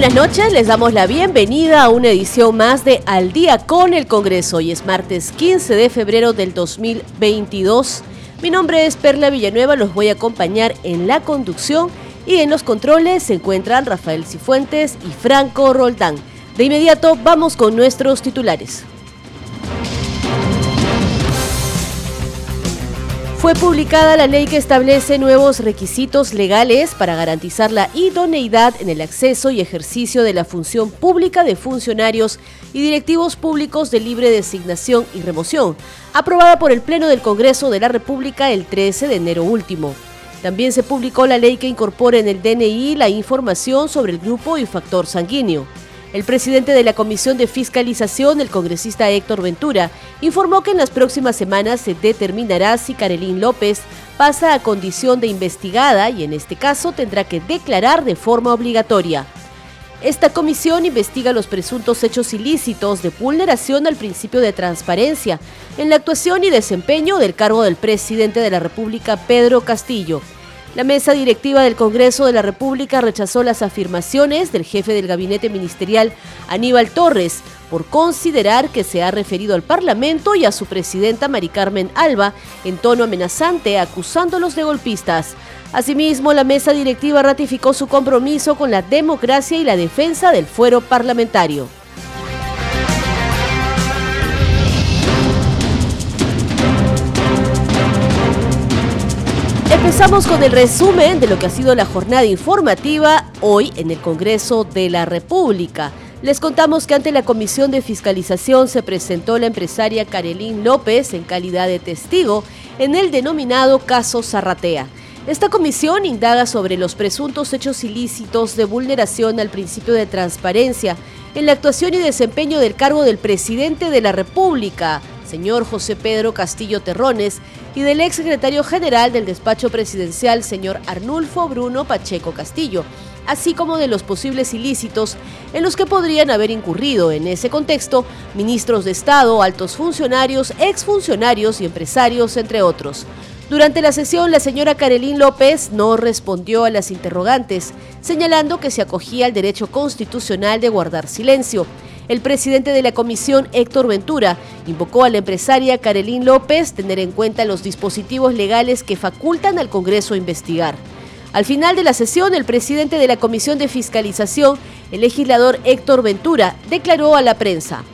Buenas noches, les damos la bienvenida a una edición más de Al día con el Congreso. Hoy es martes 15 de febrero del 2022. Mi nombre es Perla Villanueva, los voy a acompañar en la conducción y en los controles se encuentran Rafael Cifuentes y Franco Roldán. De inmediato vamos con nuestros titulares. Fue publicada la ley que establece nuevos requisitos legales para garantizar la idoneidad en el acceso y ejercicio de la función pública de funcionarios y directivos públicos de libre designación y remoción, aprobada por el Pleno del Congreso de la República el 13 de enero último. También se publicó la ley que incorpora en el DNI la información sobre el grupo y factor sanguíneo. El presidente de la Comisión de Fiscalización, el congresista Héctor Ventura, informó que en las próximas semanas se determinará si Carolín López pasa a condición de investigada y en este caso tendrá que declarar de forma obligatoria. Esta comisión investiga los presuntos hechos ilícitos de vulneración al principio de transparencia en la actuación y desempeño del cargo del presidente de la República, Pedro Castillo la mesa directiva del Congreso de la República rechazó las afirmaciones del jefe del gabinete ministerial, Aníbal Torres, por considerar que se ha referido al Parlamento y a su presidenta Mari Carmen Alba en tono amenazante, acusándolos de golpistas. Asimismo, la mesa directiva ratificó su compromiso con la democracia y la defensa del fuero parlamentario. Empezamos con el resumen de lo que ha sido la jornada informativa hoy en el Congreso de la República. Les contamos que ante la Comisión de Fiscalización se presentó la empresaria Carelín López en calidad de testigo en el denominado caso Zarratea. Esta comisión indaga sobre los presuntos hechos ilícitos de vulneración al principio de transparencia en la actuación y desempeño del cargo del presidente de la República, señor José Pedro Castillo Terrones, y del ex secretario general del despacho presidencial, señor Arnulfo Bruno Pacheco Castillo, así como de los posibles ilícitos en los que podrían haber incurrido en ese contexto ministros de Estado, altos funcionarios, exfuncionarios y empresarios, entre otros. Durante la sesión, la señora Carolín López no respondió a las interrogantes, señalando que se acogía al derecho constitucional de guardar silencio el presidente de la comisión, Héctor Ventura, invocó a la empresaria Carolín López tener en cuenta los dispositivos legales que facultan al Congreso a investigar. Al final de la sesión, el presidente de la Comisión de Fiscalización, el legislador Héctor Ventura, declaró a la prensa.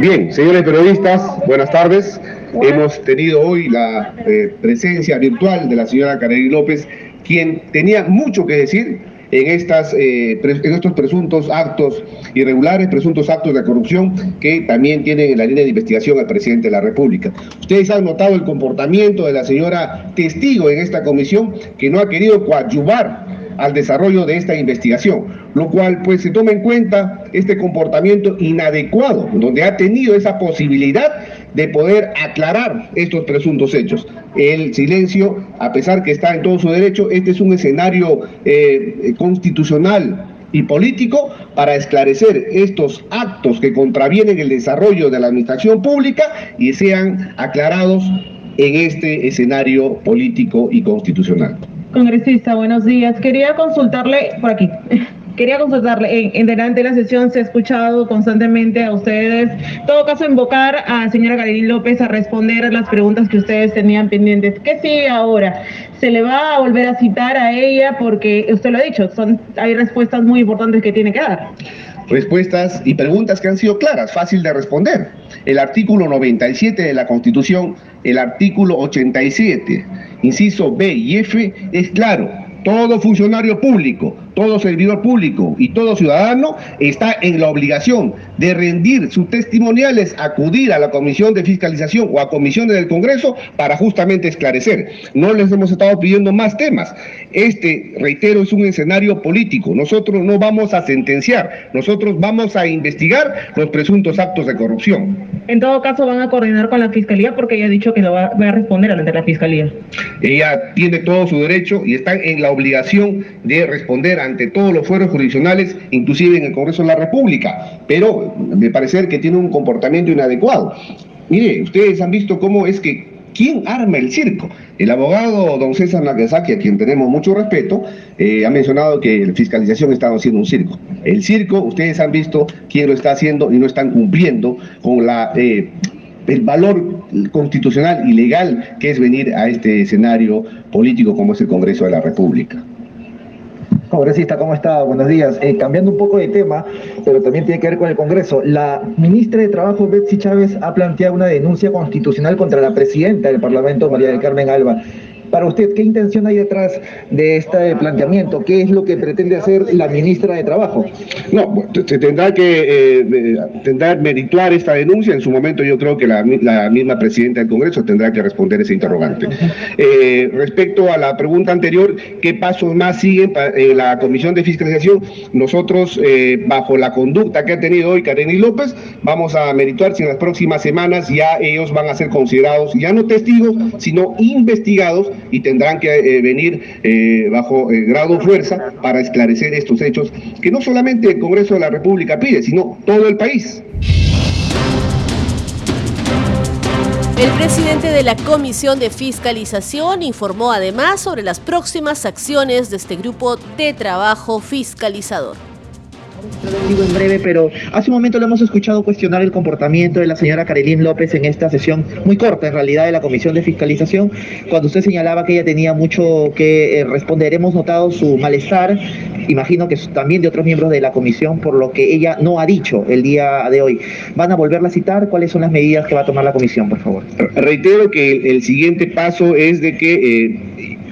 Bien, señores periodistas, buenas tardes. Hemos tenido hoy la eh, presencia virtual de la señora Carolín López, quien tenía mucho que decir en, estas, eh, en estos presuntos actos irregulares, presuntos actos de corrupción que también tienen en la línea de investigación al presidente de la República. Ustedes han notado el comportamiento de la señora testigo en esta comisión que no ha querido coadyuvar al desarrollo de esta investigación, lo cual pues se toma en cuenta este comportamiento inadecuado, donde ha tenido esa posibilidad de poder aclarar estos presuntos hechos. El silencio, a pesar que está en todo su derecho, este es un escenario eh, constitucional y político para esclarecer estos actos que contravienen el desarrollo de la administración pública y sean aclarados en este escenario político y constitucional. Congresista, buenos días. Quería consultarle por aquí. Quería consultarle, en, delante de la sesión se ha escuchado constantemente a ustedes, en todo caso invocar a señora Karin López a responder las preguntas que ustedes tenían pendientes. ¿Qué sigue ahora? ¿Se le va a volver a citar a ella? Porque usted lo ha dicho, son, hay respuestas muy importantes que tiene que dar. Respuestas y preguntas que han sido claras, fácil de responder. El artículo 97 de la Constitución, el artículo 87, inciso B y F, es claro todo funcionario público, todo servidor público y todo ciudadano está en la obligación de rendir sus testimoniales, acudir a la Comisión de Fiscalización o a comisiones del Congreso para justamente esclarecer. No les hemos estado pidiendo más temas. Este, reitero, es un escenario político. Nosotros no vamos a sentenciar, nosotros vamos a investigar los presuntos actos de corrupción. En todo caso, van a coordinar con la Fiscalía porque ella ha dicho que lo va, a responder ante la Fiscalía. Ella tiene todo su derecho y está en la obligación de responder ante todos los fueros jurisdiccionales, inclusive en el Congreso de la República, pero me parece que tiene un comportamiento inadecuado. Mire, ustedes han visto cómo es que ¿Quién arma el circo? El abogado don César Nagasaki, a quien tenemos mucho respeto, eh, ha mencionado que la fiscalización está haciendo un circo. El circo, ustedes han visto quién lo está haciendo y no están cumpliendo con eh, el valor constitucional y legal que es venir a este escenario político como es el Congreso de la República. Congresista, ¿cómo está? Buenos días. Eh, cambiando un poco de tema, pero también tiene que ver con el Congreso. La ministra de Trabajo, Betsy Chávez, ha planteado una denuncia constitucional contra la presidenta del Parlamento, María del Carmen Alba. Para usted, ¿qué intención hay detrás de este planteamiento? ¿Qué es lo que pretende hacer la ministra de Trabajo? No, se tendrá que eh, tendrá merituar esta denuncia. En su momento yo creo que la, misma presidenta del Congreso tendrá que responder ese interrogante. Eh, respecto a la pregunta anterior, ¿qué pasos más siguen en la Comisión de Fiscalización? Nosotros, eh, bajo la conducta que ha tenido hoy Kareni López, vamos a merituar si en las próximas semanas ya ellos van a ser considerados ya no testigos, sino investigados y tendrán que eh, venir eh, bajo eh, grado fuerza para esclarecer estos hechos que no solamente el Congreso de la República pide, sino todo el país. El presidente de la Comisión de Fiscalización informó además sobre las próximas acciones de este grupo de trabajo fiscalizador digo en breve, pero hace un momento le hemos escuchado cuestionar el comportamiento de la señora Karelín López en esta sesión muy corta, en realidad, de la Comisión de Fiscalización, cuando usted señalaba que ella tenía mucho que eh, responder. Hemos notado su malestar, imagino que también de otros miembros de la comisión, por lo que ella no ha dicho el día de hoy. ¿Van a volverla a citar? ¿Cuáles son las medidas que va a tomar la comisión, por favor? Reitero que el, siguiente paso es de que eh,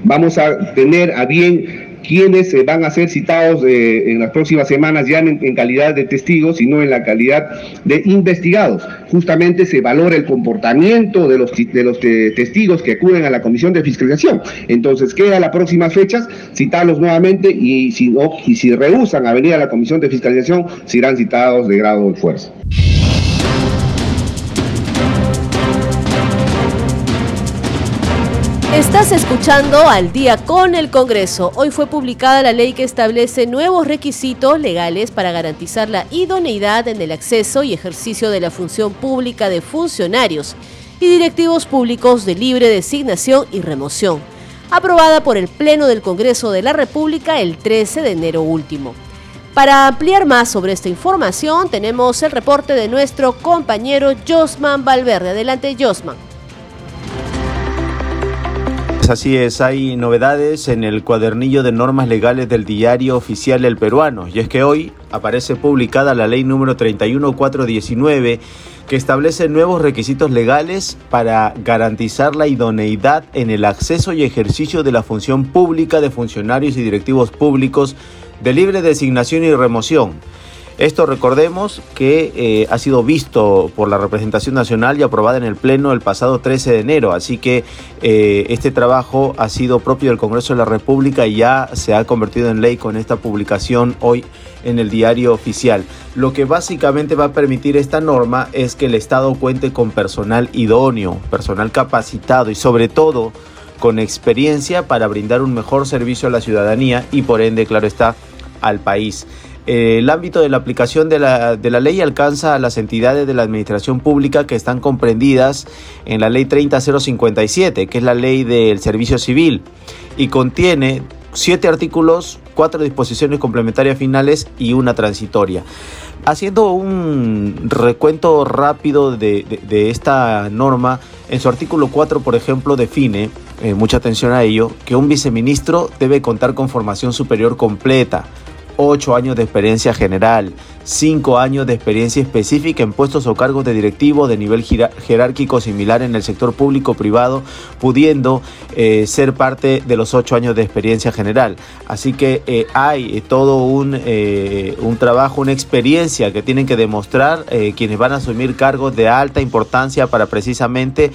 vamos a tener a bien quienes van a ser citados eh, en las próximas semanas ya en, calidad de testigos, sino en la calidad de investigados. Justamente se valora el comportamiento de los, de los eh, testigos que acuden a la Comisión de Fiscalización. Entonces, queda las próximas fechas citarlos nuevamente y si, no, y si rehusan a venir a la Comisión de Fiscalización, serán citados de grado de fuerza. Estás escuchando al día con el Congreso. Hoy fue publicada la ley que establece nuevos requisitos legales para garantizar la idoneidad en el acceso y ejercicio de la función pública de funcionarios y directivos públicos de libre designación y remoción, aprobada por el Pleno del Congreso de la República el 13 de enero último. Para ampliar más sobre esta información, tenemos el reporte de nuestro compañero Josman Valverde. Adelante, Josman así es, hay novedades en el cuadernillo de normas legales del diario oficial El Peruano, y es que hoy aparece publicada la ley número 31419 que establece nuevos requisitos legales para garantizar la idoneidad en el acceso y ejercicio de la función pública de funcionarios y directivos públicos de libre designación y remoción esto recordemos que eh, ha sido visto por la representación nacional y aprobada en el Pleno el pasado 13 de enero, así que eh, este trabajo ha sido propio del Congreso de la República y ya se ha convertido en ley con esta publicación hoy en el diario oficial. Lo que básicamente va a permitir esta norma es que el Estado cuente con personal idóneo, personal capacitado y sobre todo con experiencia para brindar un mejor servicio a la ciudadanía y por ende, claro está, al país. Eh, el ámbito de la aplicación de la, de la, ley alcanza a las entidades de la administración pública que están comprendidas en la ley 30057, que es la ley del servicio civil, y contiene siete artículos, cuatro disposiciones complementarias finales y una transitoria. Haciendo un recuento rápido de, esta norma, en su artículo 4, por ejemplo, define, eh, mucha atención a ello, que un viceministro debe contar con formación superior completa 8 años de experiencia general, 5 años de experiencia específica en puestos o cargos de directivo de nivel jerárquico similar en el sector público privado, pudiendo eh, ser parte de los 8 años de experiencia general. Así que eh, hay todo un, eh, un, trabajo, una experiencia que tienen que demostrar quienes van a asumir cargos de alta importancia para precisamente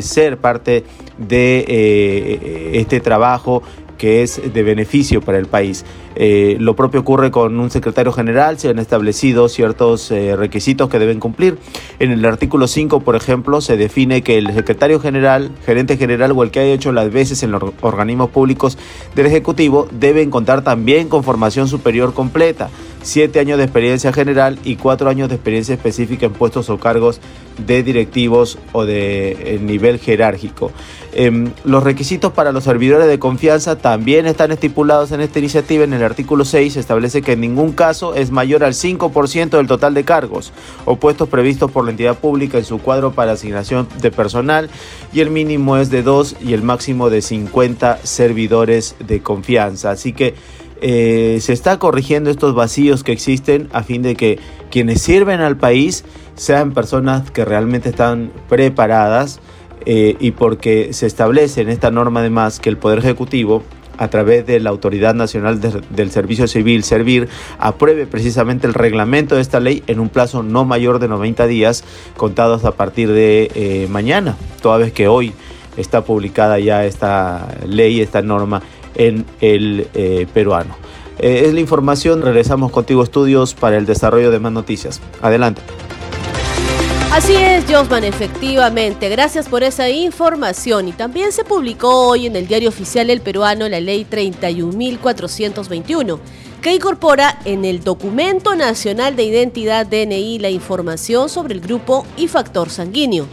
ser parte de este trabajo que es de beneficio para el país. Eh, lo propio ocurre con un secretario general, se han establecido ciertos eh, requisitos que deben cumplir. En el artículo 5, por ejemplo, se define que el secretario general, gerente general o el que haya hecho las veces en los organismos públicos del Ejecutivo deben contar también con formación superior completa, siete años de experiencia general y cuatro años de experiencia específica en puestos o cargos de directivos o de eh, nivel jerárquico. Em, los requisitos para los servidores de confianza también están estipulados en esta iniciativa en el artículo 6 establece que en ningún caso es mayor al 5% del total de cargos o puestos previstos por la entidad pública en su cuadro para asignación de personal y el mínimo es de 2 y el máximo de 50 servidores de confianza. Así que eh, se está corrigiendo estos vacíos que existen a fin de que quienes sirven al país sean personas que realmente están preparadas eh, y porque se establece en esta norma además que el Poder Ejecutivo a través de la Autoridad Nacional del Servicio Civil, Servir, apruebe precisamente el reglamento de esta ley en un plazo no mayor de 90 días, contados a partir de eh, mañana, toda vez que hoy está publicada ya esta ley, esta norma en el eh, peruano. Eh, es la información, regresamos contigo estudios para el desarrollo de más noticias. Adelante. Así es, Josman, efectivamente. Gracias por esa información. Y también se publicó hoy en el diario oficial El Peruano la ley 31.421, que incorpora en el documento nacional de identidad DNI la información sobre el grupo y factor sanguíneo.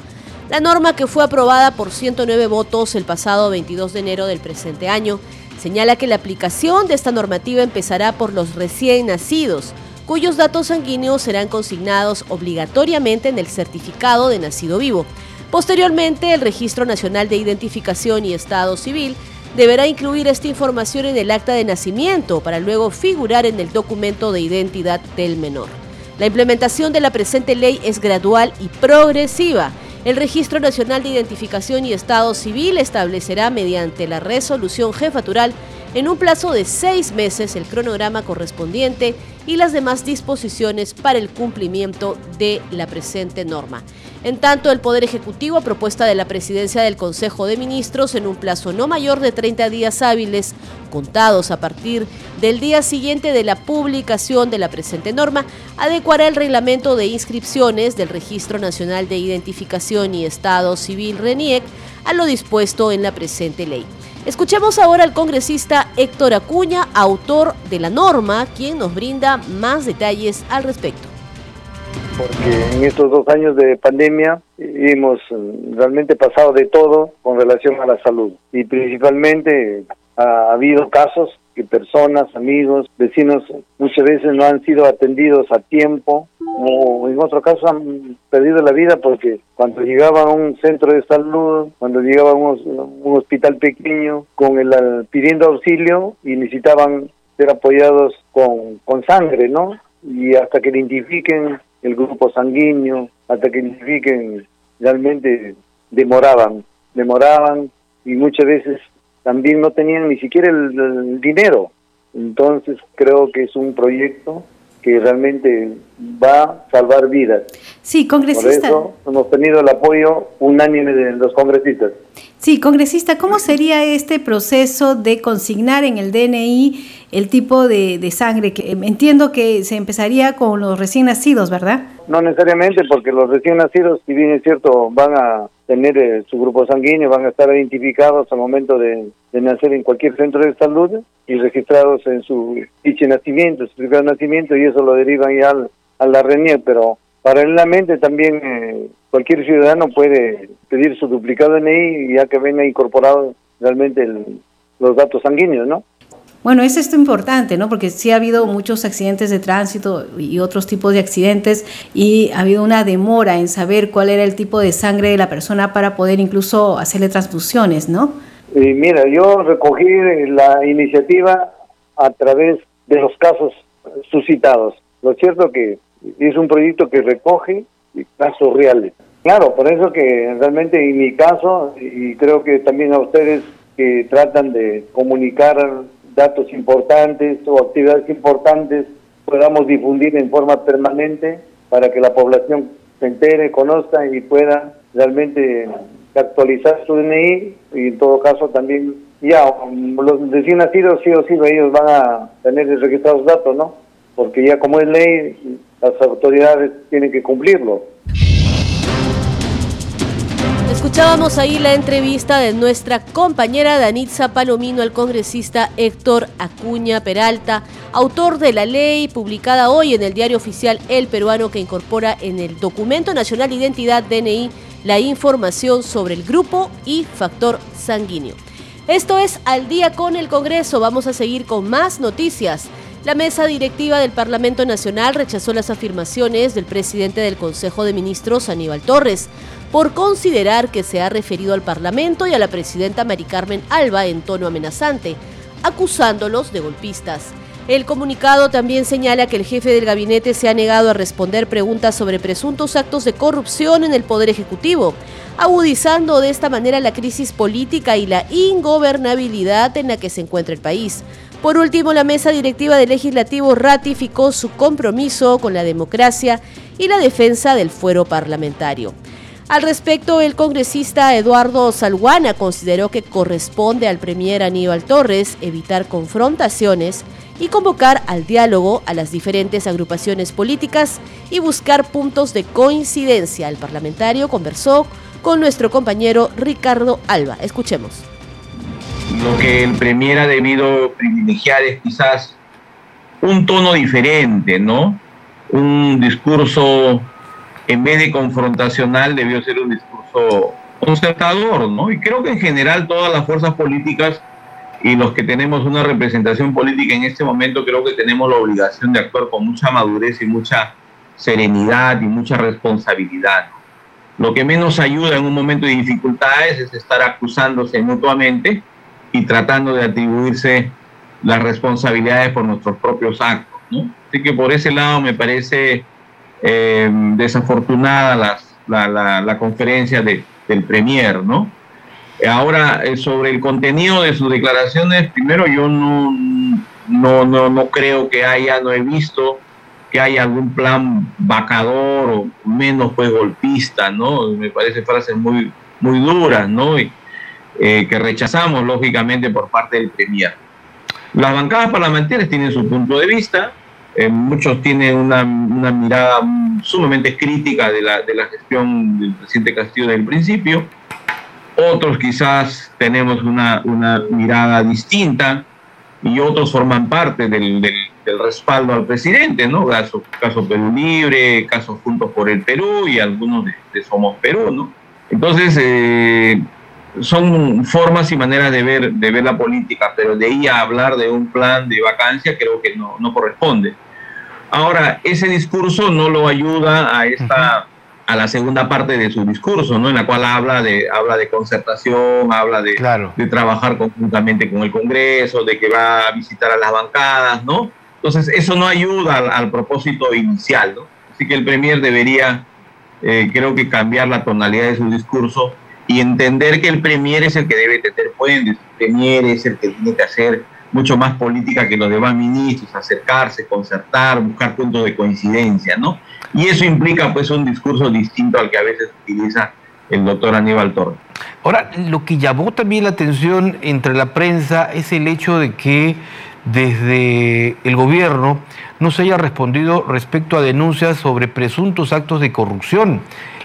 La norma que fue aprobada por 109 votos el pasado 22 de enero del presente año señala que la aplicación de esta normativa empezará por los recién nacidos cuyos datos sanguíneos serán consignados obligatoriamente en el certificado de nacido vivo. Posteriormente, el Registro Nacional de Identificación y Estado Civil deberá incluir esta información en el acta de nacimiento para luego figurar en el documento de identidad del menor. La implementación de la presente ley es gradual y progresiva. El Registro Nacional de Identificación y Estado Civil establecerá mediante la resolución jefatural en un plazo de seis meses el cronograma correspondiente y las demás disposiciones para el cumplimiento de la presente norma. En tanto, el Poder Ejecutivo, a propuesta de la Presidencia del Consejo de Ministros, en un plazo no mayor de 30 días hábiles, contados a partir del día siguiente de la publicación de la presente norma, adecuará el reglamento de inscripciones del Registro Nacional de Identificación y Estado Civil RENIEC a lo dispuesto en la presente ley. Escuchemos ahora al congresista Héctor Acuña, autor de la norma, quien nos brinda más detalles al respecto. Porque en estos dos años de pandemia hemos mm, realmente pasado de todo con relación a la salud y principalmente ha habido casos que personas, amigos, vecinos muchas veces no han sido atendidos a tiempo o en otro caso han perdido la vida porque cuando llegaban a un centro de salud, cuando llegaban a un, hospital pequeño con el pidiendo auxilio y necesitaban ser apoyados con, con sangre, ¿no? Y hasta que identifiquen el grupo sanguíneo, hasta que identifiquen realmente demoraban, demoraban y muchas veces también no tenían ni siquiera el, dinero. Entonces creo que es un proyecto que realmente va a salvar vidas. Sí, congresista. Por eso hemos tenido el apoyo unánime de los congresistas. Sí, congresista, ¿cómo sería este proceso de consignar en el DNI el tipo de, sangre? Que entiendo que se empezaría con los recién nacidos, ¿verdad? No necesariamente, porque los recién nacidos, si bien es cierto, van a tener eh, su grupo sanguíneo, van a estar identificados al momento de, nacer en cualquier centro de salud y registrados en su de nacimiento, su certificado de nacimiento, y eso lo derivan ya a la RENIER, pero paralelamente también eh, cualquier ciudadano puede pedir su duplicado DNI ya que venga incorporado realmente los datos sanguíneos, ¿no? Bueno, es esto importante, ¿no? Porque sí ha habido muchos accidentes de tránsito y otros tipos de accidentes y ha habido una demora en saber cuál era el tipo de sangre de la persona para poder incluso hacerle transfusiones, ¿no? mira, yo recogí la iniciativa a través de los casos suscitados. Lo cierto que es un proyecto que recoge casos reales. Claro, por eso que realmente en mi caso, y creo que también a ustedes que tratan de comunicar datos importantes o actividades importantes, podamos difundir en forma permanente para que la población se entere, conozca y pueda realmente actualizar su DNI y en todo caso también ya los recién nacidos sí o sí ellos van a tener registrados datos, ¿no? Porque ya como es ley, las autoridades tienen que cumplirlo. Escuchábamos ahí la entrevista de nuestra compañera Danitza Palomino al congresista Héctor Acuña Peralta, autor de la ley publicada hoy en el diario oficial El Peruano que incorpora en el Documento Nacional de Identidad DNI la información sobre el grupo y factor sanguíneo. Esto es Al día con el Congreso. Vamos a seguir con más noticias. La mesa directiva del Parlamento Nacional rechazó las afirmaciones del presidente del Consejo de Ministros, Aníbal Torres, por considerar que se ha referido al Parlamento y a la presidenta Mari Carmen Alba en tono amenazante, acusándolos de golpistas. El comunicado también señala que el jefe del gabinete se ha negado a responder preguntas sobre presuntos actos de corrupción en el Poder Ejecutivo, agudizando de esta manera la crisis política y la ingobernabilidad en la que se encuentra el país. Por último, la mesa directiva del legislativo ratificó su compromiso con la democracia y la defensa del fuero parlamentario. Al respecto, el congresista Eduardo Salguana consideró que corresponde al premier Aníbal Torres evitar confrontaciones y convocar al diálogo a las diferentes agrupaciones políticas y buscar puntos de coincidencia. El parlamentario conversó con nuestro compañero Ricardo Alba. Escuchemos. Lo que el premier ha debido privilegiar es quizás un tono diferente, ¿no? Un discurso en vez de confrontacional, debió ser un discurso concertador, ¿no? Y creo que en general todas las fuerzas políticas y los que tenemos una representación política en este momento, creo que tenemos la obligación de actuar con mucha madurez y mucha serenidad y mucha responsabilidad. Lo que menos ayuda en un momento de dificultades es estar acusándose mutuamente y tratando de atribuirse las responsabilidades por nuestros propios actos. ¿no? Así que por ese lado me parece eh, desafortunada la, conferencia de, del Premier, ¿no? Ahora, eh, sobre el contenido de sus declaraciones, primero yo no, no, no, no creo que haya, no he visto que haya algún plan vacador o menos pues golpista, ¿no? Me parece frases muy, muy duras, ¿no? Eh, que rechazamos lógicamente por parte del Premier. Las bancadas parlamentarias tienen su punto de vista, eh, muchos tienen una, mirada sumamente crítica de la, de la gestión del presidente Castillo desde el principio. Otros quizás tenemos una, una mirada distinta y otros forman parte del, del, respaldo al presidente, ¿no? Caso, caso Perú Libre, caso Juntos por el Perú y algunos de, Somos Perú, ¿no? Entonces, eh, son formas y maneras de ver, de ver la política, pero de ahí a hablar de un plan de vacancia creo que no, no corresponde. Ahora, ese discurso no lo ayuda a esta a la segunda parte de su discurso, ¿no? En la cual habla de habla de concertación, habla de, de trabajar conjuntamente con el Congreso, de que va a visitar a las bancadas, ¿no? Entonces, eso no ayuda al, propósito inicial, ¿no? Así que el Premier debería, eh, creo que cambiar la tonalidad de su discurso y entender que el Premier es el que debe tener puentes, el Premier es el que tiene que hacer mucho más política que los demás ministros, acercarse, concertar, buscar puntos de coincidencia, ¿no? Y eso implica pues un discurso distinto al que a veces utiliza el doctor Aníbal Torres. Ahora, lo que llamó también la atención entre la prensa es el hecho de que desde el gobierno no se haya respondido respecto a denuncias sobre presuntos actos de corrupción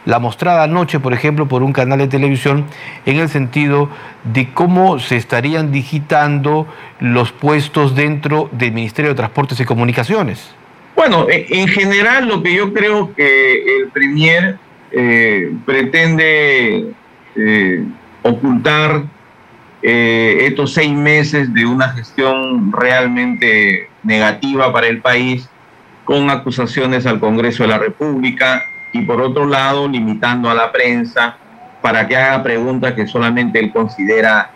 la mostrada anoche, por ejemplo, por un canal de televisión, en el sentido de cómo se estarían digitando los puestos dentro del Ministerio de Transportes y Comunicaciones. Bueno, en general lo que yo creo que el Premier eh, pretende eh, ocultar eh, estos seis meses de una gestión realmente negativa para el país, con acusaciones al Congreso de la República, y por otro lado limitando a la prensa para que haga preguntas que solamente él considera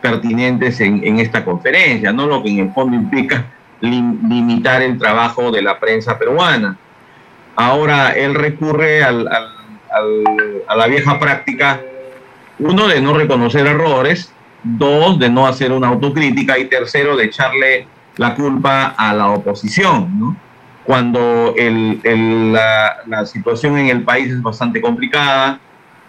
pertinentes en, esta conferencia, ¿no? Lo que en el fondo implica limitar el trabajo de la prensa peruana. Ahora él recurre a la vieja práctica, uno, de no reconocer errores, dos, de no hacer una autocrítica y tercero, de echarle la culpa a la oposición, Cuando la, situación en el país es bastante complicada,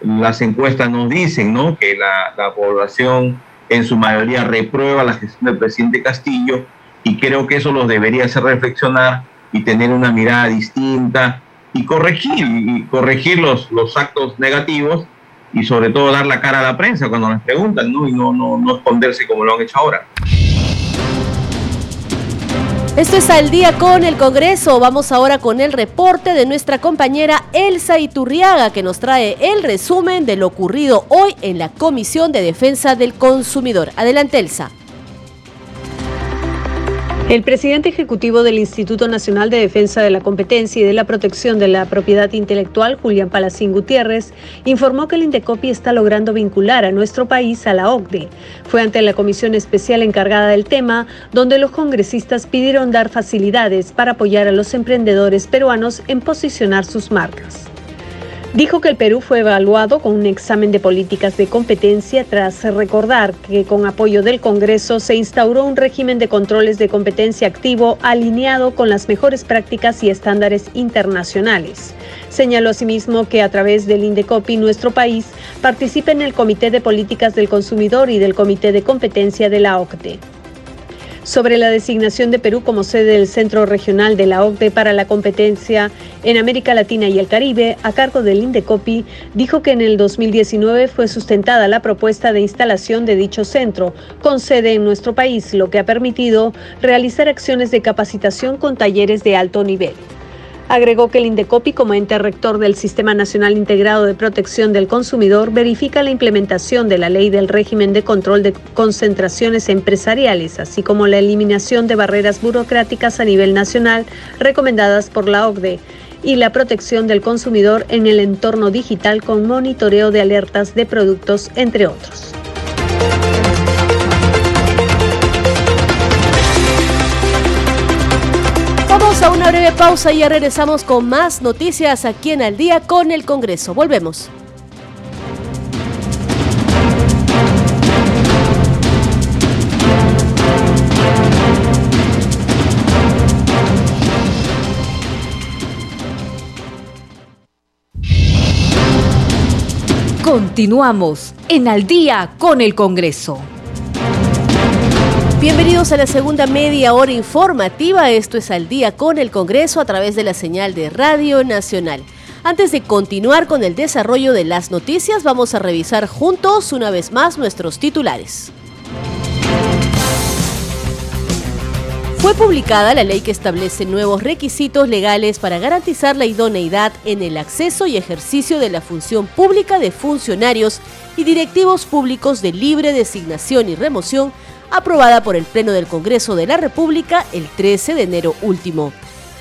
las encuestas nos dicen ¿no? que la, la población en su mayoría reprueba la gestión del presidente Castillo y creo que eso los debería hacer reflexionar y tener una mirada distinta y corregir, corregir los, los actos negativos y sobre todo dar la cara a la prensa cuando les preguntan, ¿no? Y no, no, no esconderse como lo han hecho ahora. Esto es al día con el Congreso. Vamos ahora con el reporte de nuestra compañera Elsa Iturriaga, que nos trae el resumen de lo ocurrido hoy en la Comisión de Defensa del Consumidor. Adelante, Elsa. El presidente ejecutivo del Instituto Nacional de Defensa de la Competencia y de la Protección de la Propiedad Intelectual, Julián Palacín Gutiérrez, informó que el Indecopi está logrando vincular a nuestro país a la OCDE. Fue ante la comisión especial encargada del tema, donde los congresistas pidieron dar facilidades para apoyar a los emprendedores peruanos en posicionar sus marcas. Dijo que el Perú fue evaluado con un examen de políticas de competencia tras recordar que con apoyo del Congreso se instauró un régimen de controles de competencia activo alineado con las mejores prácticas y estándares internacionales. Señaló asimismo que a través del Indecopi nuestro país participa en el Comité de Políticas del Consumidor y del Comité de Competencia de la OCDE sobre la designación de Perú como sede del Centro Regional de la OCDE para la competencia en América Latina y el Caribe, a cargo del Indecopi, dijo que en el 2019 fue sustentada la propuesta de instalación de dicho centro, con sede en nuestro país, lo que ha permitido realizar acciones de capacitación con talleres de alto nivel. Agregó que el Indecopi, como ente rector del Sistema Nacional Integrado de Protección del Consumidor, verifica la implementación de la ley del régimen de control de concentraciones empresariales, así como la eliminación de barreras burocráticas a nivel nacional recomendadas por la OCDE y la protección del consumidor en el entorno digital con monitoreo de alertas de productos, entre otros. A una breve pausa y ya regresamos con más noticias aquí en Al Día con el Congreso. Volvemos. Continuamos en Al Día con el Congreso. Bienvenidos a la segunda media hora informativa. Esto es al día con el Congreso a través de la señal de Radio Nacional. Antes de continuar con el desarrollo de las noticias, vamos a revisar juntos una vez más nuestros titulares. Fue publicada la ley que establece nuevos requisitos legales para garantizar la idoneidad en el acceso y ejercicio de la función pública de funcionarios y directivos públicos de libre designación y remoción aprobada por el Pleno del Congreso de la República el 13 de enero último.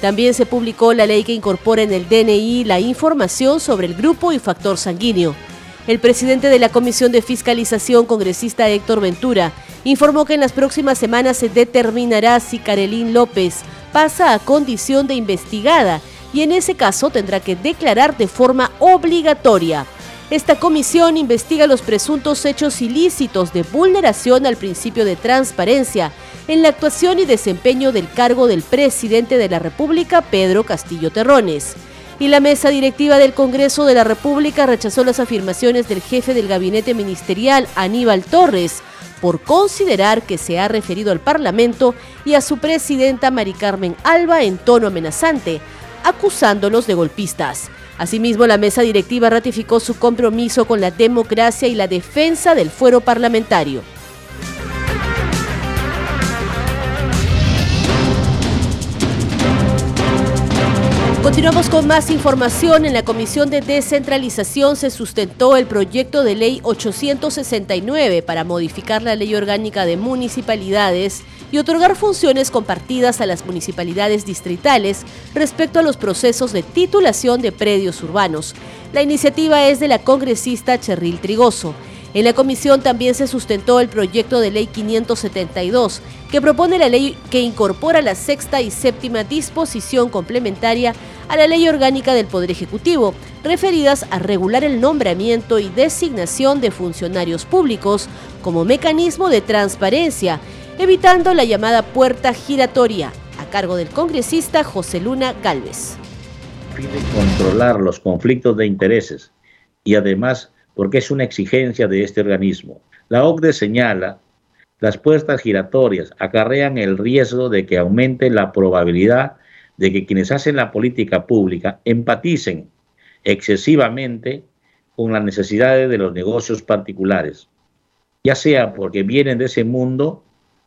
También se publicó la ley que incorpora en el DNI la información sobre el grupo y factor sanguíneo. El presidente de la Comisión de Fiscalización, congresista Héctor Ventura, informó que en las próximas semanas se determinará si Carelín López pasa a condición de investigada y en ese caso tendrá que declarar de forma obligatoria esta comisión investiga los presuntos hechos ilícitos de vulneración al principio de transparencia en la actuación y desempeño del cargo del presidente de la República, Pedro Castillo Terrones. Y la mesa directiva del Congreso de la República rechazó las afirmaciones del jefe del gabinete ministerial, Aníbal Torres, por considerar que se ha referido al Parlamento y a su presidenta Mari Carmen Alba en tono amenazante, acusándolos de golpistas. Asimismo, la mesa directiva ratificó su compromiso con la democracia y la defensa del fuero parlamentario. Continuamos con más información. En la Comisión de Descentralización se sustentó el proyecto de ley 869 para modificar la ley orgánica de municipalidades y otorgar funciones compartidas a las municipalidades distritales respecto a los procesos de titulación de predios urbanos. La iniciativa es de la congresista Cherril Trigoso. En la comisión también se sustentó el proyecto de ley 572, que propone la ley que incorpora la sexta y séptima disposición complementaria a la ley orgánica del Poder Ejecutivo, referidas a regular el nombramiento y designación de funcionarios públicos como mecanismo de transparencia, evitando la llamada puerta giratoria, a cargo del congresista José Luna Galvez. Controlar los conflictos de intereses y además porque es una exigencia de este organismo. La OCDE señala las puertas giratorias acarrean el riesgo de que aumente la probabilidad de que quienes hacen la política pública empaticen excesivamente con las necesidades de los negocios particulares, ya sea porque vienen de ese mundo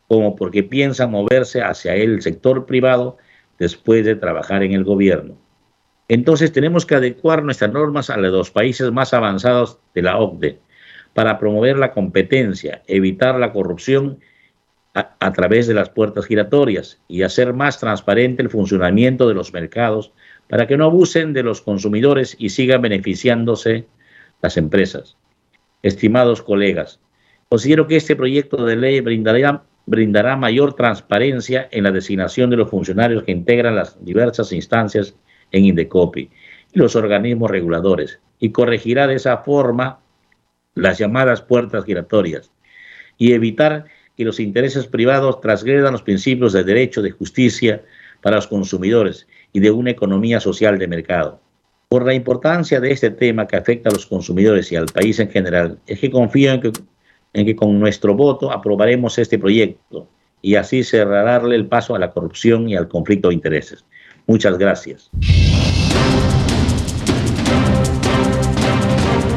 como porque piensan moverse hacia el sector privado después de trabajar en el gobierno. Entonces tenemos que adecuar nuestras normas a los países más avanzados de la OCDE para promover la competencia, evitar la corrupción a, través de las puertas giratorias y hacer más transparente el funcionamiento de los mercados para que no abusen de los consumidores y sigan beneficiándose las empresas. Estimados colegas, considero que este proyecto de ley brindará, brindará mayor transparencia en la designación de los funcionarios que integran las diversas instancias en Indecopi y los organismos reguladores y corregirá de esa forma las llamadas puertas giratorias y evitar que los intereses privados transgredan los principios de derecho de justicia para los consumidores y de una economía social de mercado. Por la importancia de este tema que afecta a los consumidores y al país en general, es que confío en que, en que con nuestro voto aprobaremos este proyecto y así cerrarle el paso a la corrupción y al conflicto de intereses. Muchas gracias.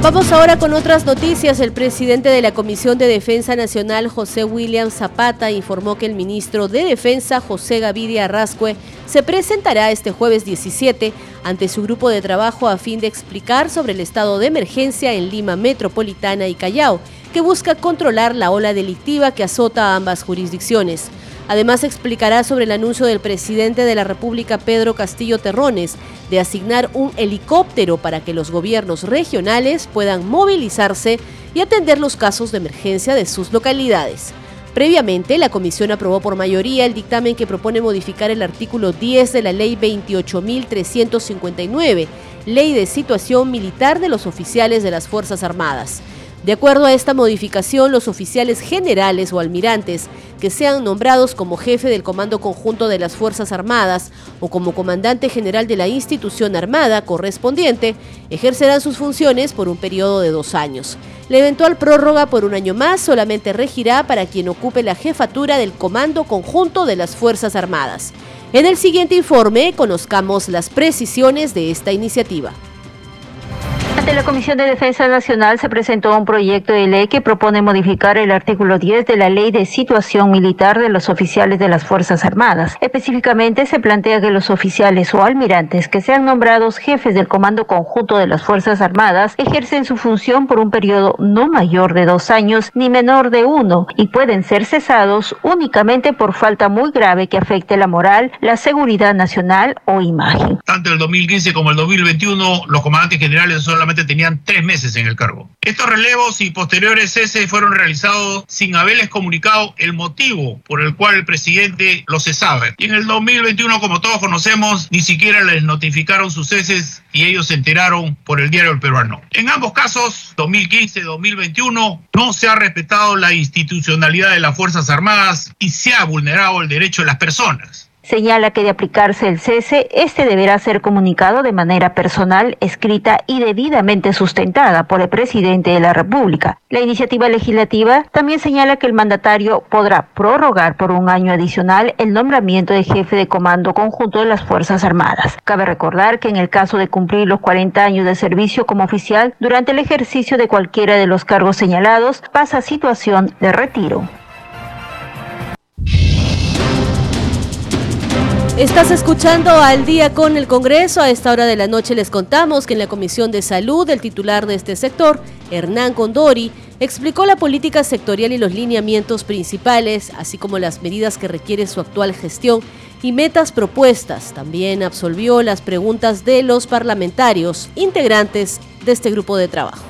Vamos ahora con otras noticias. El presidente de la Comisión de Defensa Nacional, José William Zapata, informó que el ministro de Defensa, José Gavidia Arrascue, se presentará este jueves 17 ante su grupo de trabajo a fin de explicar sobre el estado de emergencia en Lima Metropolitana y Callao, que busca controlar la ola delictiva que azota a ambas jurisdicciones. Además explicará sobre el anuncio del presidente de la República, Pedro Castillo Terrones, de asignar un helicóptero para que los gobiernos regionales puedan movilizarse y atender los casos de emergencia de sus localidades. Previamente, la comisión aprobó por mayoría el dictamen que propone modificar el artículo 10 de la Ley 28.359, Ley de Situación Militar de los Oficiales de las Fuerzas Armadas. De acuerdo a esta modificación, los oficiales generales o almirantes que sean nombrados como jefe del Comando Conjunto de las Fuerzas Armadas o como comandante general de la institución armada correspondiente ejercerán sus funciones por un periodo de dos años. La eventual prórroga por un año más solamente regirá para quien ocupe la jefatura del Comando Conjunto de las Fuerzas Armadas. En el siguiente informe conozcamos las precisiones de esta iniciativa. Ante la Comisión de Defensa Nacional se presentó un proyecto de ley que propone modificar el artículo 10 de la Ley de Situación Militar de los Oficiales de las Fuerzas Armadas. Específicamente se plantea que los oficiales o almirantes que sean nombrados jefes del Comando Conjunto de las Fuerzas Armadas ejercen su función por un periodo no mayor de dos años ni menor de uno y pueden ser cesados únicamente por falta muy grave que afecte la moral, la seguridad nacional o imagen. Tanto el 2015 como el 2021 los comandantes generales son solamente tenían tres meses en el cargo. Estos relevos y posteriores ceses fueron realizados sin haberles comunicado el motivo por el cual el presidente los cesaba. Y en el 2021, como todos conocemos, ni siquiera les notificaron sus ceses y ellos se enteraron por el diario El Peruano. En ambos casos, 2015-2021, no se ha respetado la institucionalidad de las Fuerzas Armadas y se ha vulnerado el derecho de las personas. Señala que de aplicarse el cese, este deberá ser comunicado de manera personal, escrita y debidamente sustentada por el presidente de la República. La iniciativa legislativa también señala que el mandatario podrá prorrogar por un año adicional el nombramiento de jefe de comando conjunto de las Fuerzas Armadas. Cabe recordar que en el caso de cumplir los 40 años de servicio como oficial, durante el ejercicio de cualquiera de los cargos señalados, pasa a situación de retiro. Estás escuchando al día con el Congreso. A esta hora de la noche les contamos que en la Comisión de Salud, el titular de este sector, Hernán Condori, explicó la política sectorial y los lineamientos principales, así como las medidas que requiere su actual gestión y metas propuestas. También absolvió las preguntas de los parlamentarios integrantes de este grupo de trabajo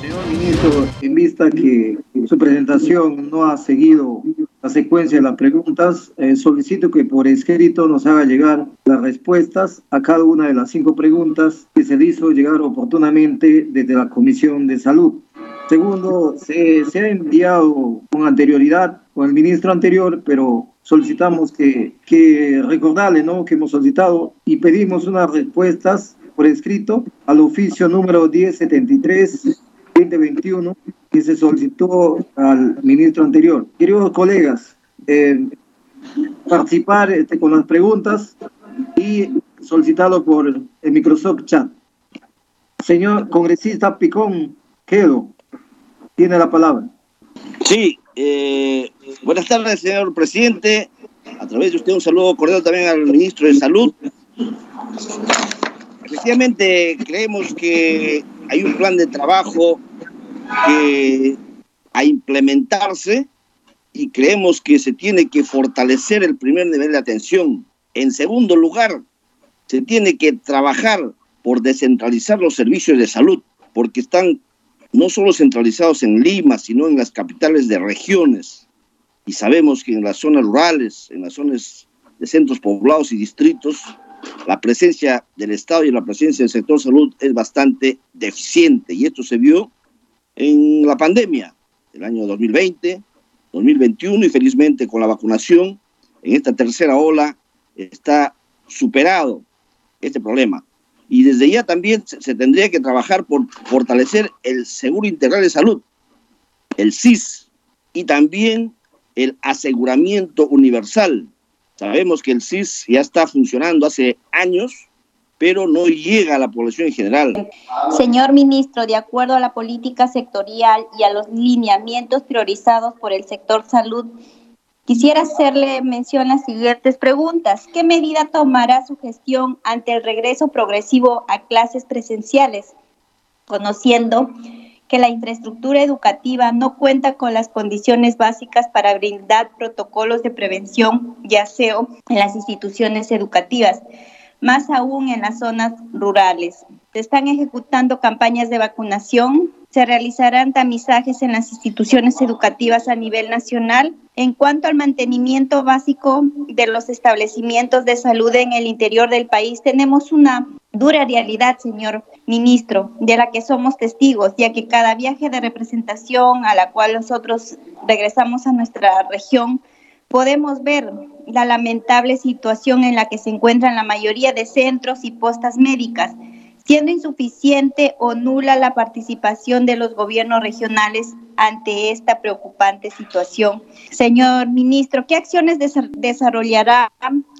Señor ministro, en vista que su presentación no ha seguido la secuencia de las preguntas, eh, solicito que por escrito nos haga llegar las respuestas a cada una de las cinco preguntas que se le hizo llegar oportunamente desde la Comisión de Salud. Segundo, se, se ha enviado con anterioridad con el ministro anterior, pero solicitamos que, que recordarle ¿no? que hemos solicitado y pedimos unas respuestas por escrito al oficio número 1073 2021 que se solicitó al ministro anterior. Queridos colegas, eh, participar este, con las preguntas y solicitarlo por el Microsoft Chat. Señor congresista Picón Quedo, tiene la palabra. Sí, eh, buenas tardes, señor presidente. A través de usted un saludo cordial también al ministro de Salud. Efectivamente, creemos que hay un plan de trabajo que a implementarse y creemos que se tiene que fortalecer el primer nivel de atención. En segundo lugar, se tiene que trabajar por descentralizar los servicios de salud, porque están no solo centralizados en Lima, sino en las capitales de regiones. Y sabemos que en las zonas rurales, en las zonas de centros poblados y distritos, la presencia del Estado y la presencia del sector salud es bastante deficiente. Y esto se vio en la pandemia del año 2020, 2021 y felizmente con la vacunación, en esta tercera ola está superado este problema. Y desde ya también se, tendría que trabajar por fortalecer el Seguro Integral de Salud, el SIS, y también el aseguramiento universal. Sabemos que el SIS ya está funcionando hace años, pero no llega a la población en general. Señor ministro, de acuerdo a la política sectorial y a los lineamientos priorizados por el sector salud, quisiera hacerle mención las siguientes preguntas. ¿Qué medida tomará su gestión ante el regreso progresivo a clases presenciales, conociendo que la infraestructura educativa no cuenta con las condiciones básicas para brindar protocolos de prevención y aseo en las instituciones educativas? Más aún en las zonas rurales. Se están ejecutando campañas de vacunación, se realizarán tamizajes en las instituciones educativas a nivel nacional. En cuanto al mantenimiento básico de los establecimientos de salud en el interior del país, tenemos una dura realidad, señor ministro, de la que somos testigos, ya que cada viaje de representación a la cual nosotros regresamos a nuestra región, podemos ver la lamentable situación en la que se encuentran la mayoría de centros y postas médicas, siendo insuficiente o nula la participación de los gobiernos regionales ante esta preocupante situación. Señor ministro, ¿qué acciones desarrollará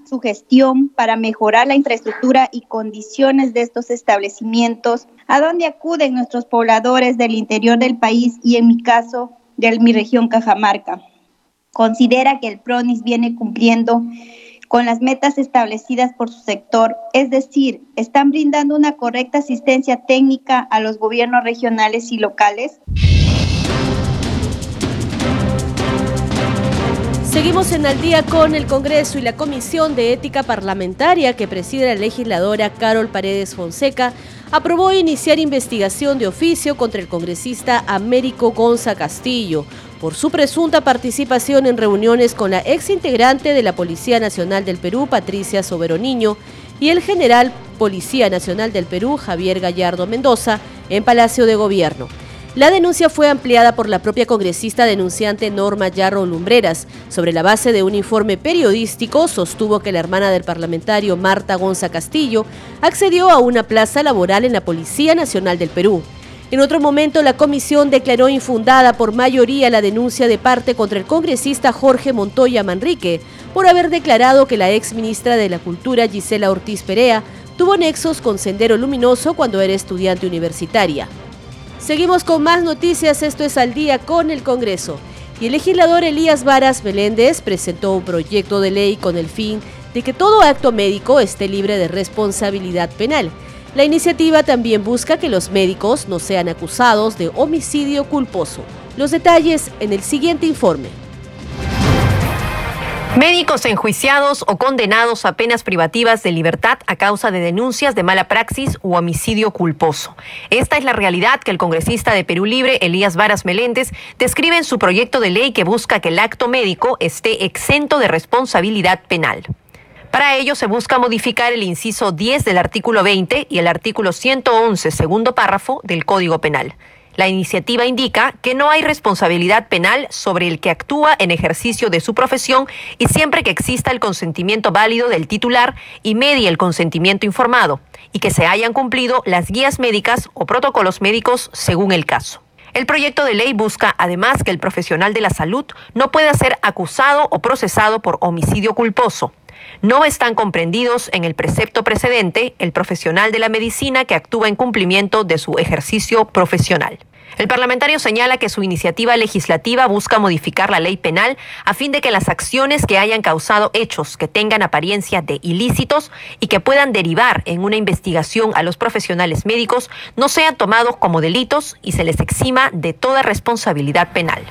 su gestión para mejorar la infraestructura y condiciones de estos establecimientos? ¿A dónde acuden nuestros pobladores del interior del país y en mi caso de mi región Cajamarca? Considera que el PRONIS viene cumpliendo con las metas establecidas por su sector, es decir, están brindando una correcta asistencia técnica a los gobiernos regionales y locales. Seguimos en al día con el Congreso y la Comisión de Ética Parlamentaria que preside la legisladora Carol Paredes Fonseca aprobó iniciar investigación de oficio contra el congresista Américo Gonza Castillo por su presunta participación en reuniones con la ex integrante de la Policía Nacional del Perú, Patricia Soberoniño, y el general Policía Nacional del Perú, Javier Gallardo Mendoza, en Palacio de Gobierno. La denuncia fue ampliada por la propia congresista denunciante Norma Yarro Lumbreras. Sobre la base de un informe periodístico, sostuvo que la hermana del parlamentario Marta Gonza Castillo accedió a una plaza laboral en la Policía Nacional del Perú. En otro momento, la comisión declaró infundada por mayoría la denuncia de parte contra el congresista Jorge Montoya Manrique por haber declarado que la ex ministra de la Cultura, Gisela Ortiz Perea, tuvo nexos con Sendero Luminoso cuando era estudiante universitaria. Seguimos con más noticias, esto es al día con el Congreso. Y el legislador Elías Varas Meléndez presentó un proyecto de ley con el fin de que todo acto médico esté libre de responsabilidad penal. La iniciativa también busca que los médicos no sean acusados de homicidio culposo. Los detalles en el siguiente informe. Médicos enjuiciados o condenados a penas privativas de libertad a causa de denuncias de mala praxis u homicidio culposo. Esta es la realidad que el congresista de Perú Libre, Elías Varas Meléndez, describe en su proyecto de ley que busca que el acto médico esté exento de responsabilidad penal. Para ello se busca modificar el inciso 10 del artículo 20 y el artículo 111, segundo párrafo del Código Penal. La iniciativa indica que no hay responsabilidad penal sobre el que actúa en ejercicio de su profesión y siempre que exista el consentimiento válido del titular y medie el consentimiento informado y que se hayan cumplido las guías médicas o protocolos médicos según el caso. El proyecto de ley busca además que el profesional de la salud no pueda ser acusado o procesado por homicidio culposo no están comprendidos en el precepto precedente el profesional de la medicina que actúa en cumplimiento de su ejercicio profesional. El parlamentario señala que su iniciativa legislativa busca modificar la ley penal a fin de que las acciones que hayan causado hechos que tengan apariencia de ilícitos y que puedan derivar en una investigación a los profesionales médicos no sean tomados como delitos y se les exima de toda responsabilidad penal.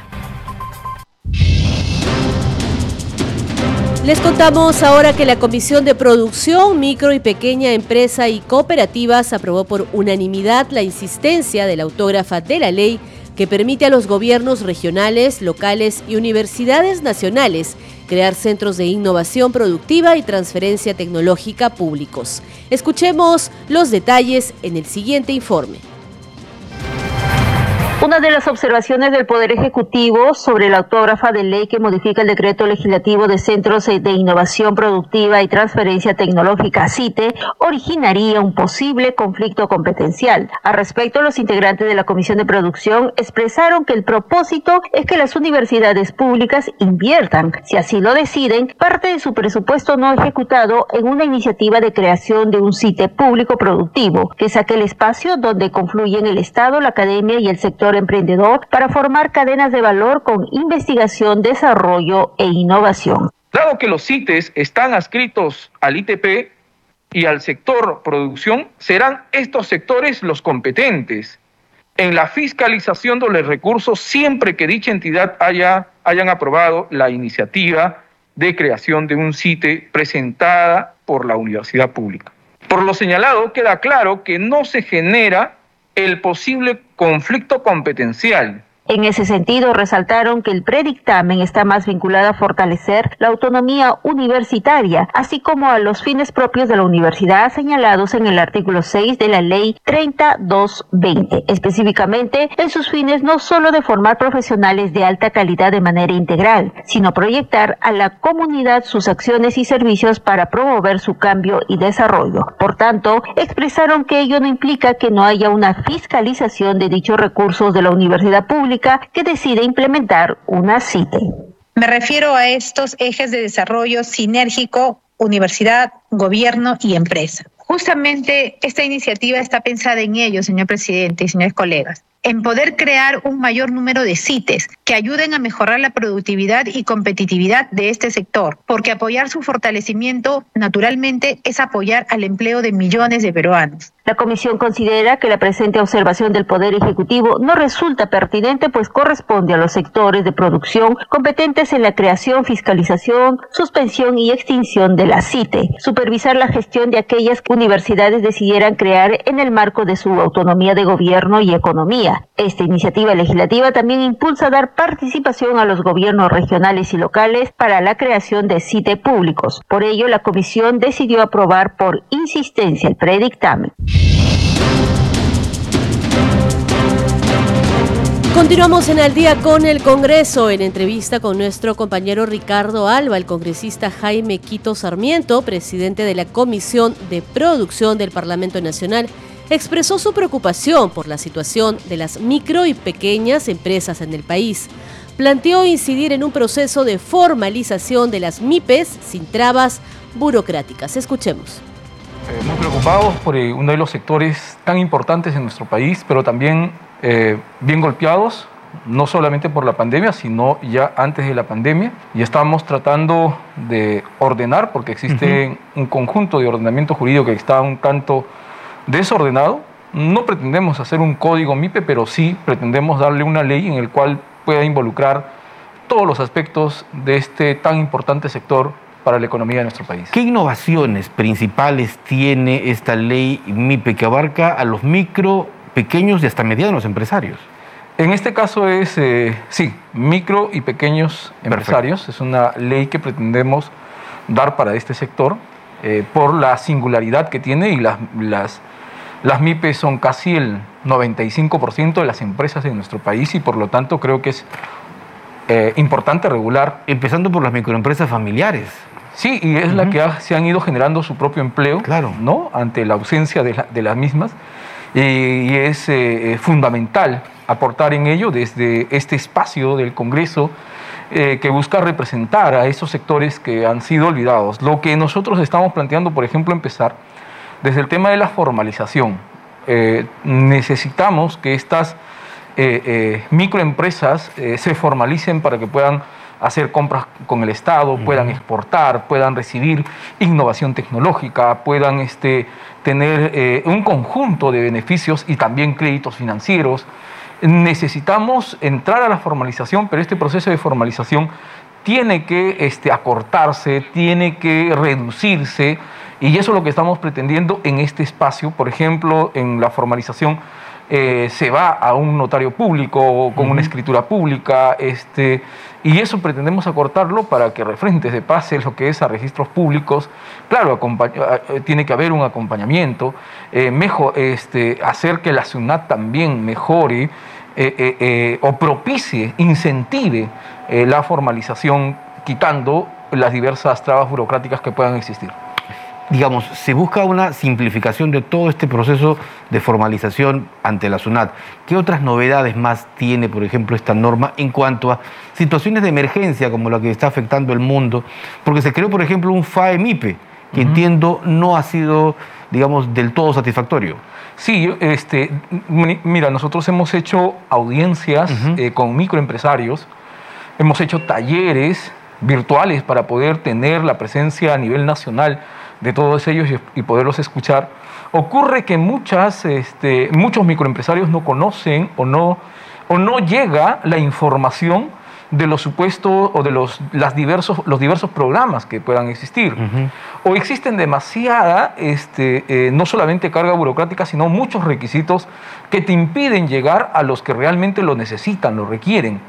Les contamos ahora que la Comisión de Producción, Micro y Pequeña Empresa y Cooperativas aprobó por unanimidad la insistencia de la autógrafa de la ley que permite a los gobiernos regionales, locales y universidades nacionales crear centros de innovación productiva y transferencia tecnológica públicos. Escuchemos los detalles en el siguiente informe. Una de las observaciones del Poder Ejecutivo sobre la autógrafa de ley que modifica el decreto legislativo de Centros de Innovación Productiva y Transferencia Tecnológica CITE originaría un posible conflicto competencial. Al respecto, los integrantes de la Comisión de Producción expresaron que el propósito es que las universidades públicas inviertan, si así lo deciden, parte de su presupuesto no ejecutado en una iniciativa de creación de un CITE público productivo, que es aquel espacio donde confluyen el Estado, la academia y el sector emprendedor para formar cadenas de valor con investigación, desarrollo e innovación. Dado que los CITES están adscritos al ITP y al sector producción, serán estos sectores los competentes en la fiscalización de los recursos siempre que dicha entidad haya hayan aprobado la iniciativa de creación de un CITE presentada por la universidad pública. Por lo señalado, queda claro que no se genera el posible conflicto competencial en ese sentido, resaltaron que el predictamen está más vinculado a fortalecer la autonomía universitaria, así como a los fines propios de la universidad señalados en el artículo 6 de la Ley 3220, específicamente en sus fines no solo de formar profesionales de alta calidad de manera integral, sino proyectar a la comunidad sus acciones y servicios para promover su cambio y desarrollo. Por tanto, expresaron que ello no implica que no haya una fiscalización de dichos recursos de la universidad pública, que decide implementar una CITE. Me refiero a estos ejes de desarrollo sinérgico, universidad, gobierno y empresa. Justamente esta iniciativa está pensada en ello, señor presidente y señores colegas en poder crear un mayor número de CITES que ayuden a mejorar la productividad y competitividad de este sector, porque apoyar su fortalecimiento naturalmente es apoyar al empleo de millones de peruanos. La comisión considera que la presente observación del Poder Ejecutivo no resulta pertinente, pues corresponde a los sectores de producción competentes en la creación, fiscalización, suspensión y extinción de la CITE, supervisar la gestión de aquellas que universidades decidieran crear en el marco de su autonomía de gobierno y economía esta iniciativa legislativa también impulsa dar participación a los gobiernos regionales y locales para la creación de CITE públicos. Por ello, la comisión decidió aprobar por insistencia el predictamen. Continuamos en el día con el Congreso, en entrevista con nuestro compañero Ricardo Alba, el congresista Jaime Quito Sarmiento, presidente de la Comisión de Producción del Parlamento Nacional expresó su preocupación por la situación de las micro y pequeñas empresas en el país. Planteó incidir en un proceso de formalización de las MIPES sin trabas burocráticas. Escuchemos. Eh, muy preocupados por eh, uno de los sectores tan importantes en nuestro país, pero también eh, bien golpeados, no solamente por la pandemia, sino ya antes de la pandemia. Y estamos tratando de ordenar, porque existe un conjunto de ordenamiento jurídico que está un tanto desordenado. No pretendemos hacer un código MIPE, pero sí pretendemos darle una ley en el cual pueda involucrar todos los aspectos de este tan importante sector para la economía de nuestro país. ¿Qué innovaciones principales tiene esta ley MIPE que abarca a los micro, pequeños y hasta medianos empresarios? En este caso es, eh, sí, micro y pequeños empresarios. Es una ley que pretendemos dar para este sector eh, por la singularidad que tiene y las, las, las MIPE son casi el 95% de las empresas en nuestro país y por lo tanto creo que es eh, importante regular. Empezando por las microempresas familiares. Sí, y es la que se han ido generando su propio empleo, claro. ¿no? Ante la ausencia de, las mismas. y es eh, fundamental aportar en ello desde este espacio del Congreso eh, que busca representar a esos sectores que han sido olvidados. Lo que nosotros estamos planteando, por ejemplo, empezar desde el tema de la formalización. necesitamos que estas eh, eh, microempresas eh, se formalicen para que puedan hacer compras con el Estado, puedan exportar, puedan recibir innovación tecnológica, puedan este, tener un conjunto de beneficios y también créditos financieros. Necesitamos entrar a la formalización, pero este proceso de formalización tiene que este, acortarse, tiene que reducirse, y eso es lo que estamos pretendiendo en este espacio, por ejemplo, en la formalización eh, se va a un notario público con una escritura pública, este, y eso pretendemos acortarlo para que refrente se pase lo que es a registros públicos. Claro, eh, tiene que haber un acompañamiento, eh, mejor, este, hacer que la SUNAT también mejore o propicie, incentive la formalización, quitando las diversas trabas burocráticas que puedan existir digamos, se busca una simplificación de todo este proceso de formalización ante la SUNAT. ¿Qué otras novedades más tiene, por ejemplo, esta norma en cuanto a situaciones de emergencia como la que está afectando el mundo? Porque se creó, por ejemplo, un FAEMIPE, que entiendo no ha sido, digamos, del todo satisfactorio. Sí, este, mira, nosotros hemos hecho audiencias eh, con microempresarios, hemos hecho talleres virtuales para poder tener la presencia a nivel nacional de todos ellos y, poderlos escuchar, ocurre que muchas, este, muchos microempresarios no conocen o no, o no llega la información de los supuestos o de los, las diversos, los diversos programas que puedan existir. O existen demasiada, este, eh, no solamente carga burocrática, sino muchos requisitos que te impiden llegar a los que realmente lo necesitan, lo requieren.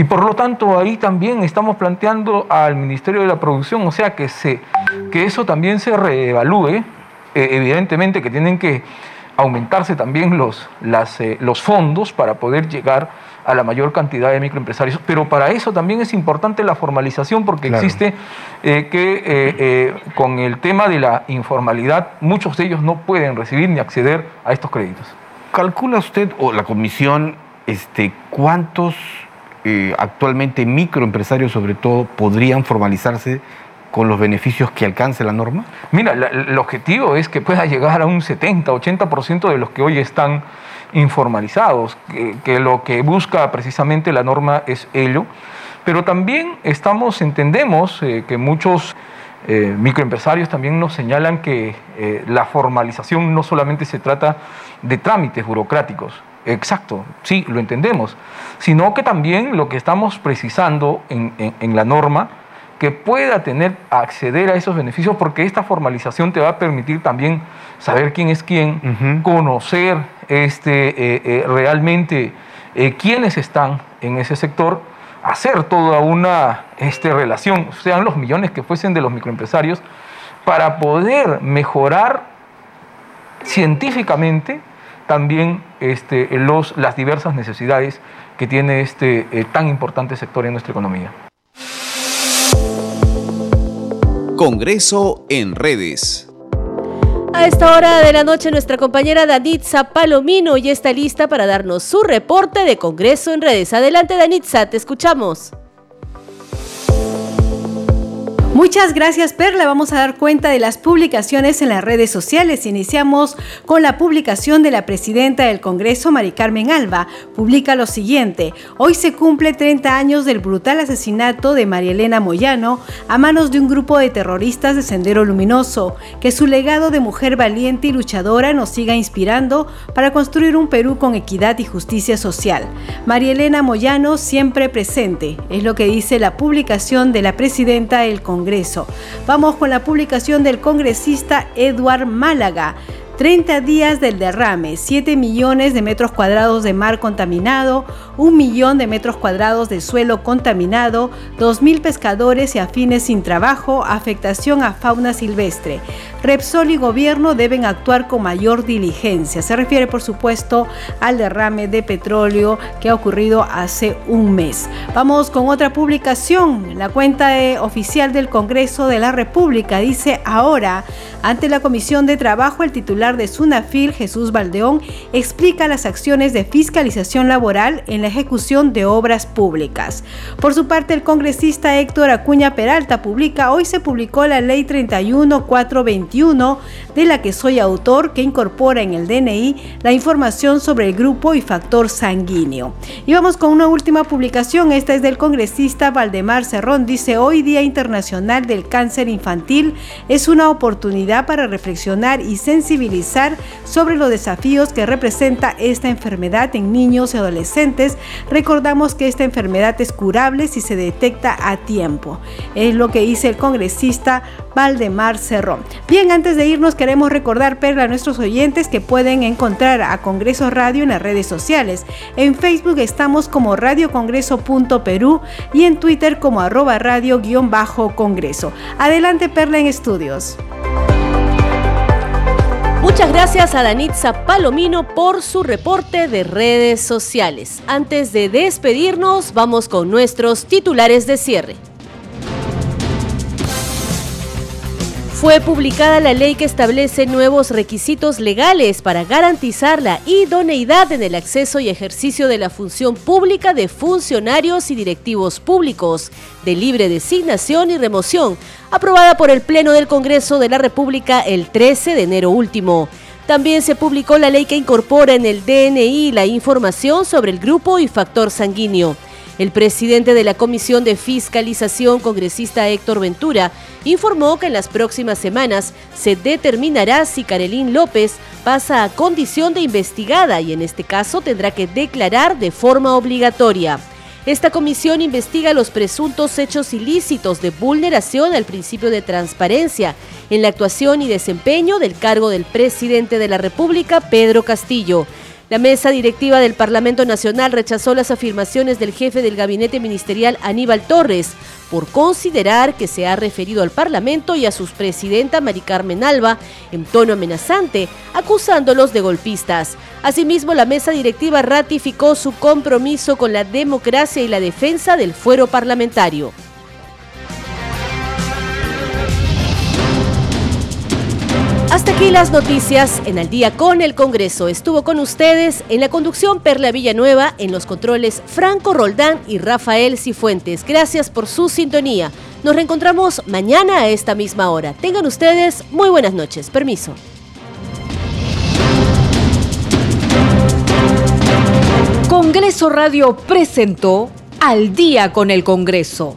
Y por lo tanto ahí también estamos planteando al Ministerio de la Producción, o sea, que, se, que eso también se reevalúe, eh, evidentemente que tienen que aumentarse también los, las, eh, los fondos para poder llegar a la mayor cantidad de microempresarios. Pero para eso también es importante la formalización porque existe eh, que con el tema de la informalidad muchos de ellos no pueden recibir ni acceder a estos créditos. ¿Calcula usted o la comisión este, cuántos eh, actualmente microempresarios sobre todo podrían formalizarse con los beneficios que alcance la norma? Mira, el objetivo es que pueda llegar a un 70, 80% de los que hoy están informalizados, que, lo que busca precisamente la norma es ello, pero también estamos, entendemos eh, que muchos eh, microempresarios también nos señalan que la formalización no solamente se trata de trámites burocráticos, Exacto, sí, lo entendemos, sino que también lo que estamos precisando en, la norma, que pueda tener, acceder a esos beneficios, porque esta formalización te va a permitir también saber quién es quién, conocer este, eh, eh, realmente eh, quiénes están en ese sector, hacer toda una este, relación, sean los millones que fuesen de los microempresarios, para poder mejorar científicamente también este, los, las diversas necesidades que tiene este eh, tan importante sector en nuestra economía. Congreso en redes. A esta hora de la noche nuestra compañera Danitza Palomino ya está lista para darnos su reporte de Congreso en redes. Adelante Danitza, te escuchamos. Muchas gracias Perla. Vamos a dar cuenta de las publicaciones en las redes sociales. Iniciamos con la publicación de la presidenta del Congreso, Mari Carmen Alba. Publica lo siguiente. Hoy se cumple 30 años del brutal asesinato de María Elena Moyano a manos de un grupo de terroristas de Sendero Luminoso. Que su legado de mujer valiente y luchadora nos siga inspirando para construir un Perú con equidad y justicia social. María Elena Moyano siempre presente. Es lo que dice la publicación de la presidenta del Congreso Vamos con la publicación del congresista Eduard Málaga. 30 días del derrame, 7 millones de metros cuadrados de mar contaminado, 1 millón de metros cuadrados de suelo contaminado, 2.000 pescadores y afines sin trabajo, afectación a fauna silvestre. Repsol y gobierno deben actuar con mayor diligencia. Se refiere, por supuesto, al derrame de petróleo que ha ocurrido hace un mes. Vamos con otra publicación. La cuenta oficial del Congreso de la República dice ahora, ante la Comisión de Trabajo, el titular de Sunafil, Jesús Valdeón, explica las acciones de fiscalización laboral en la ejecución de obras públicas. Por su parte, el congresista Héctor Acuña Peralta publica, hoy se publicó la Ley 31420 de la que soy autor, que incorpora en el DNI la información sobre el grupo y factor sanguíneo. Y vamos con una última publicación, esta es del congresista Valdemar Cerrón, dice hoy Día Internacional del Cáncer Infantil es una oportunidad para reflexionar y sensibilizar sobre los desafíos que representa esta enfermedad en niños y adolescentes. Recordamos que esta enfermedad es curable si se detecta a tiempo. Es lo que dice el congresista Valdemar Cerrón. Bien, antes de irnos queremos recordar, Perla, a nuestros oyentes que pueden encontrar a Congreso Radio en las redes sociales. En Facebook estamos como radiocongreso.perú y en Twitter como arroba radio-congreso. Adelante, Perla, en estudios. Muchas gracias a Danitza Palomino por su reporte de redes sociales. Antes de despedirnos, vamos con nuestros titulares de cierre. Fue publicada la ley que establece nuevos requisitos legales para garantizar la idoneidad en el acceso y ejercicio de la función pública de funcionarios y directivos públicos de libre designación y remoción, aprobada por el Pleno del Congreso de la República el 13 de enero último. También se publicó la ley que incorpora en el DNI la información sobre el grupo y factor sanguíneo. El presidente de la Comisión de Fiscalización, congresista Héctor Ventura, informó que en las próximas semanas se determinará si Carolín López pasa a condición de investigada y en este caso tendrá que declarar de forma obligatoria. Esta comisión investiga los presuntos hechos ilícitos de vulneración al principio de transparencia en la actuación y desempeño del cargo del presidente de la República, Pedro Castillo. La mesa directiva del Parlamento Nacional rechazó las afirmaciones del jefe del gabinete ministerial Aníbal Torres por considerar que se ha referido al Parlamento y a su presidenta Mari Carmen Alba en tono amenazante, acusándolos de golpistas. Asimismo, la mesa directiva ratificó su compromiso con la democracia y la defensa del fuero parlamentario. Hasta aquí las noticias en Al día con el Congreso. Estuvo con ustedes en la conducción Perla Villanueva, en los controles Franco Roldán y Rafael Cifuentes. Gracias por su sintonía. Nos reencontramos mañana a esta misma hora. Tengan ustedes muy buenas noches. Permiso. Congreso Radio presentó Al día con el Congreso.